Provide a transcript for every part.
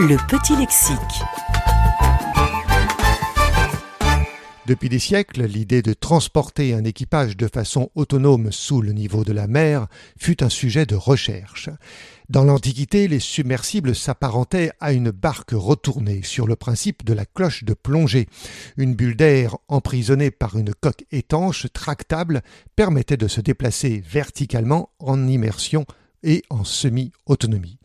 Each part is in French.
Le petit lexique. Depuis des siècles, l'idée de transporter un équipage de façon autonome sous le niveau de la mer fut un sujet de recherche. Dans l'Antiquité, les submersibles s'apparentaient à une barque retournée sur le principe de la cloche de plongée. Une bulle d'air emprisonnée par une coque étanche tractable permettait de se déplacer verticalement en immersion et en semi-autonomie.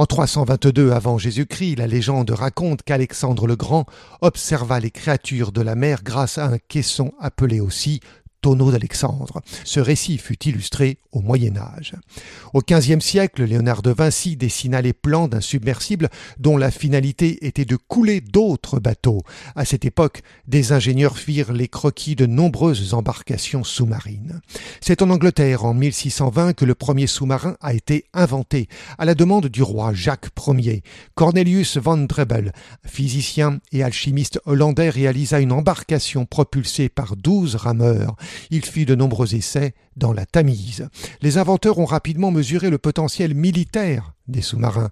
En 322 avant Jésus-Christ, la légende raconte qu'Alexandre le Grand observa les créatures de la mer grâce à un caisson appelé aussi tonneau d'Alexandre. Ce récit fut illustré au Moyen Âge. Au XVe siècle, Léonard de Vinci dessina les plans d'un submersible dont la finalité était de couler d'autres bateaux. À cette époque, des ingénieurs firent les croquis de nombreuses embarcations sous-marines. C'est en Angleterre, en 1620, que le premier sous-marin a été inventé, à la demande du roi Jacques Ier. Cornelius van Drebel, physicien et alchimiste hollandais, réalisa une embarcation propulsée par douze rameurs. Il fit de nombreux essais dans la Tamise. Les inventeurs ont rapidement mesuré le potentiel militaire des sous-marins.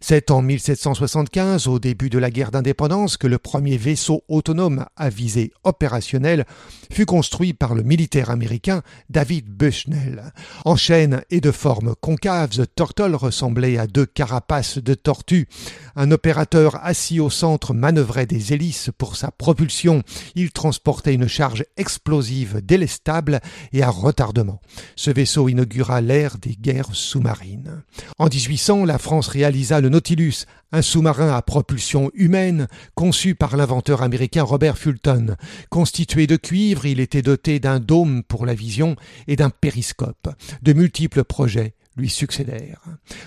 C'est en 1775, au début de la guerre d'indépendance, que le premier vaisseau autonome à visée opérationnelle fut construit par le militaire américain David Bushnell. En chaîne et de forme concave, The Turtle ressemblait à deux carapaces de tortue. Un opérateur assis au centre manœuvrait des hélices pour sa propulsion. Il transportait une charge explosive délestable et à retardement. Ce vaisseau inaugura l'ère des guerres sous-marines. En 1800, la France réalisa le Nautilus, un sous-marin à propulsion humaine conçu par l'inventeur américain Robert Fulton. Constitué de cuivre, il était doté d'un dôme pour la vision et d'un périscope. De multiples projets lui succédèrent.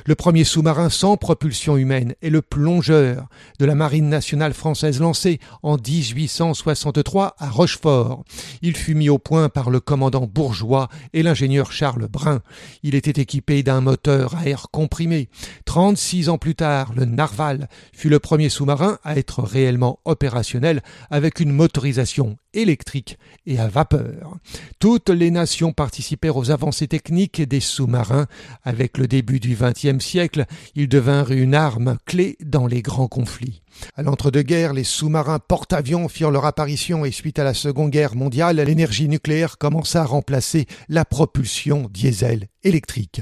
Le premier sous-marin sans propulsion humaine est le plongeur de la Marine nationale française lancé en 1863 à Rochefort. Il fut mis au point par le commandant bourgeois et l'ingénieur Charles Brun. Il était équipé d'un moteur à air comprimé. Trente-six ans plus tard, le Narval fut le premier sous-marin à être réellement opérationnel avec une motorisation électrique et à vapeur. Toutes les nations participèrent aux avancées techniques des sous-marins. Avec le début du XXe siècle, ils devinrent une arme clé dans les grands conflits. À l'entre-deux-guerres, les sous-marins porte-avions firent leur apparition et suite à la Seconde Guerre mondiale, l'énergie nucléaire commença à remplacer la propulsion diesel électrique.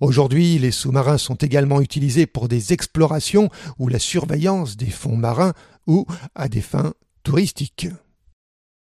Aujourd'hui, les sous-marins sont également utilisés pour des explorations ou la surveillance des fonds marins ou à des fins touristiques.